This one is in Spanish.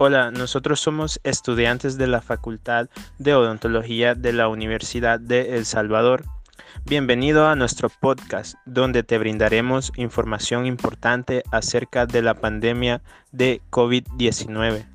Hola, nosotros somos estudiantes de la Facultad de Odontología de la Universidad de El Salvador. Bienvenido a nuestro podcast, donde te brindaremos información importante acerca de la pandemia de COVID-19.